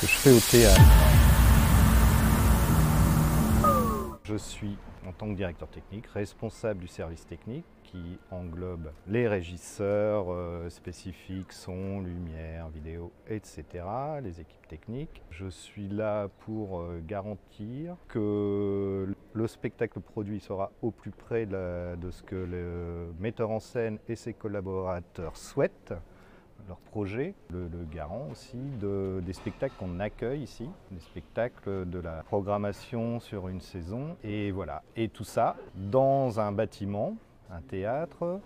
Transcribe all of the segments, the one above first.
que je fais au théâtre. Je suis, en tant que directeur technique, responsable du service technique qui englobe les régisseurs euh, spécifiques, son, lumière, vidéo, etc., les équipes techniques. Je suis là pour euh, garantir que le spectacle produit sera au plus près de ce que le metteur en scène et ses collaborateurs souhaitent leur projet, le, garant aussi de, des spectacles qu'on accueille ici, des spectacles de la programmation sur une saison. Et voilà, et tout ça dans un bâtiment, un théâtre,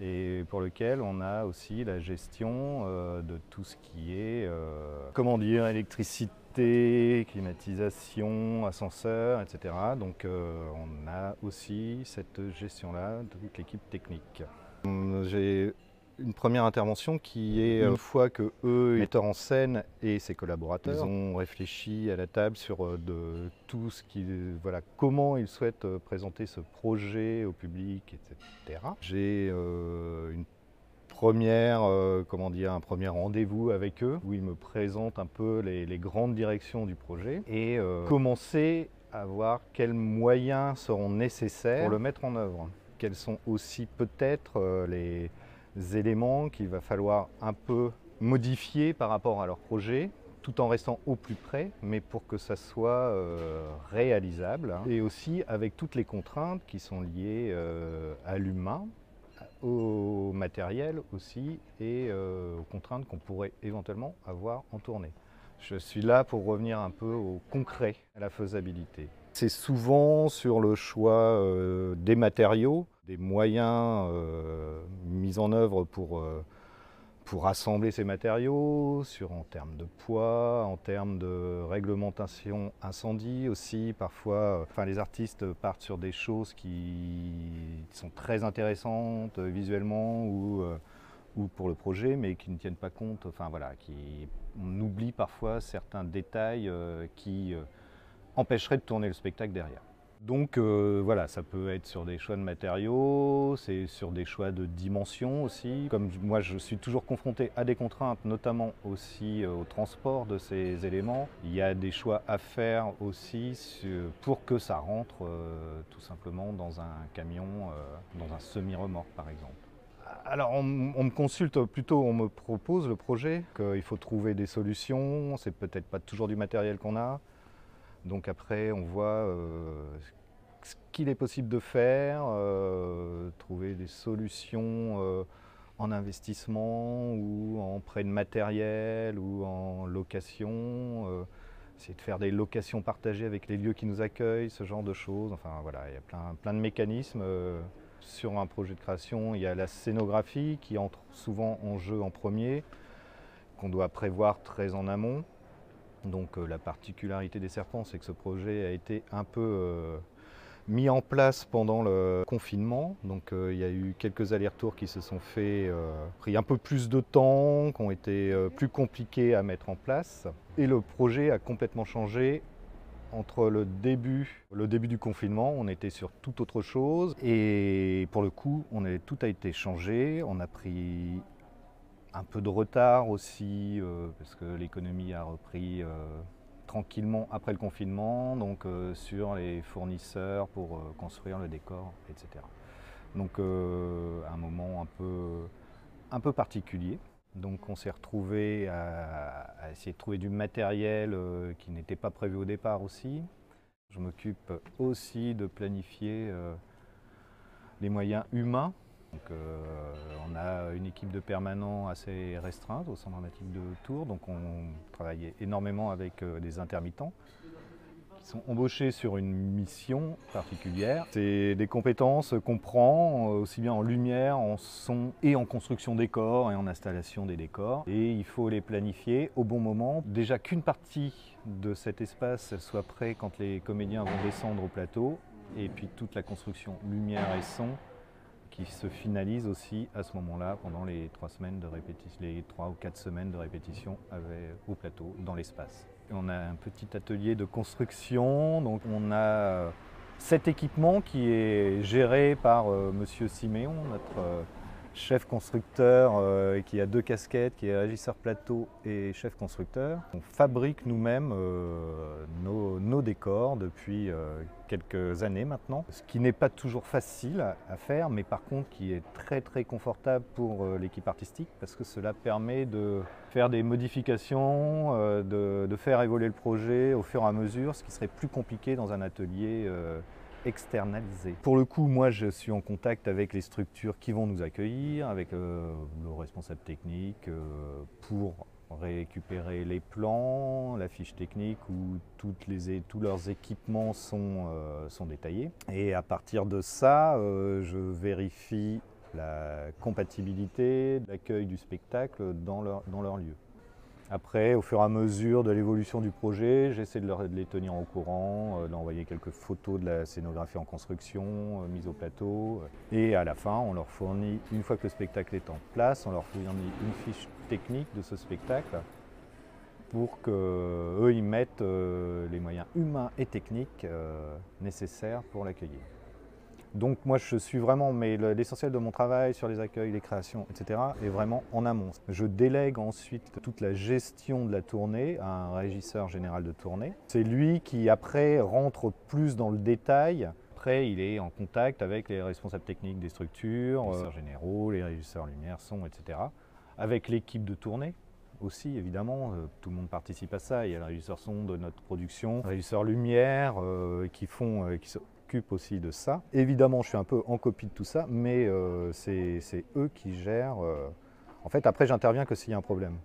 et pour lequel on a aussi la gestion euh, de tout ce qui est, euh, comment dire, électricité, climatisation, ascenseur, etc. Donc euh, on a aussi cette gestion-là toute l'équipe technique. J'ai une première intervention qui est une fois que eux, metteurs en scène et ses collaborateurs, ils ont réfléchi à la table sur euh, de tout ce qui, voilà, comment ils souhaitent euh, présenter ce projet au public, etc. J'ai euh, une première, comment dire, un premier rendez-vous avec eux où ils me présentent un peu les, grandes directions du projet et commencer à voir quels moyens seront nécessaires pour le mettre en œuvre. Quels sont aussi peut-être les éléments qu'il va falloir un peu modifier par rapport à leur projet tout en restant au plus près, mais pour que ça soit euh, réalisable, hein. et aussi avec toutes les contraintes qui sont liées euh, à l'humain, au matériel aussi, et euh, aux contraintes qu'on pourrait éventuellement avoir en tournée. Je suis là pour revenir un peu au concret, à la faisabilité. C'est souvent sur le choix des matériaux, des moyens euh, mis en œuvre pour, euh, pour assembler ces matériaux, sur, en termes de poids, en termes de réglementation incendie aussi. Parfois, euh, enfin, les artistes partent sur des choses qui sont très intéressantes visuellement ou, ou pour le projet, mais qui ne tiennent pas compte, enfin voilà, qui, on oublie parfois certains détails qui empêcheraient de tourner le spectacle derrière. Donc euh, voilà, ça peut être sur des choix de matériaux, c'est sur des choix de dimensions aussi. Comme moi je suis toujours confronté à des contraintes, notamment aussi euh, au transport de ces éléments, il y a des choix à faire aussi pour que ça rentre euh, tout simplement dans un camion, dans un semi-remorque par exemple. Alors on, me consulte plutôt, on me propose le projet, qu'il faut trouver des solutions, c'est peut-être pas toujours du matériel qu'on a. Donc après, on voit euh, ce qu'il est possible de faire, euh, trouver des solutions euh, en investissement ou en prêt de matériel ou en location, essayer de faire des locations partagées avec les lieux qui nous accueillent, ce genre de choses. Enfin voilà, il y a plein, plein de mécanismes. Sur un projet de création, il y a la scénographie qui entre souvent en jeu en premier, qu'on doit prévoir très en amont. Donc euh, la particularité des serpents, c'est que ce projet a été un peu euh, mis en place pendant le confinement. Donc euh, il y a eu quelques allers-retours qui se sont faits, pris un peu plus de temps, qui ont été plus compliqués à mettre en place. Et le projet a complètement changé entre le début, le début du confinement, on était sur toute autre chose et pour le coup, tout a été changé. On a pris un peu de retard aussi, euh, parce que l'économie a repris euh, tranquillement après le confinement, donc euh, sur les fournisseurs pour construire le décor, etc. Donc un moment un peu, un peu particulier. Donc on s'est retrouvé à, à, essayer de trouver du matériel qui n'était pas prévu au départ aussi. Je m'occupe aussi de planifier les moyens humains euh, on a une équipe de permanents assez restreinte au centre dramatique de Tours, donc on travaille énormément avec euh, des intermittents qui sont embauchés sur une mission particulière. C'est des compétences qu'on prend euh, aussi bien en lumière, en son et en construction décors et en installation des décors. Et il faut les planifier au bon moment. Déjà qu'une partie de cet espace soit prêt quand les comédiens vont descendre au plateau et puis toute la construction lumière et son qui se finalise aussi à ce moment-là pendant les trois semaines de répétition, les trois ou quatre semaines de répétition au plateau, dans l'espace. On a un petit atelier de construction, donc on a euh, cet équipement qui est géré par. Euh, Monsieur Siméon, notre euh, chef constructeur euh, qui a deux casquettes, qui est régisseur plateau et chef constructeur. On fabrique nous-mêmes euh, nos, décors depuis euh, quelques années maintenant, ce qui n'est pas toujours facile à faire, mais par contre qui est très très confortable pour l'équipe artistique parce que cela permet de faire des modifications, de, de, faire évoluer le projet au fur et à mesure, ce qui serait plus compliqué dans un atelier externalisé. Pour le coup, moi, je suis en contact avec les structures qui vont nous accueillir, avec euh, le responsable technique, euh, pour récupérer les plans, la fiche technique où tous leurs équipements sont, euh, sont détaillés. Et à partir de ça, je vérifie la compatibilité l'accueil du spectacle dans leur, dans leur lieu. Après, au fur et à mesure de l'évolution du projet, j'essaie de, les tenir au courant, euh, d'envoyer quelques photos de la scénographie en construction, euh, mise au plateau. et à la fin, on leur fournit, une fois que le spectacle est en place, on leur fournit une fiche technique de ce spectacle pour qu'eux, ils mettent euh, les moyens humains et techniques nécessaires pour l'accueillir. Donc moi je suis vraiment, mais l'essentiel de mon travail sur les accueils, les créations, etc. est vraiment en amont. Je délègue ensuite toute la gestion de la tournée à un régisseur général de tournée. C'est lui qui après rentre plus dans le détail. Après il est en contact avec les responsables techniques des structures, les régisseurs généraux, les régisseurs lumière, son, etc. Avec l'équipe de tournée aussi, évidemment. Euh, tout le monde participe à ça. Il y a le régisseur son de notre production, le régisseur lumière euh, qui font, euh, qui aussi de ça. Évidemment, je suis un peu en copie de tout ça, mais euh, c'est eux qui gèrent. Euh. En fait, après, j'interviens que s'il y a un problème.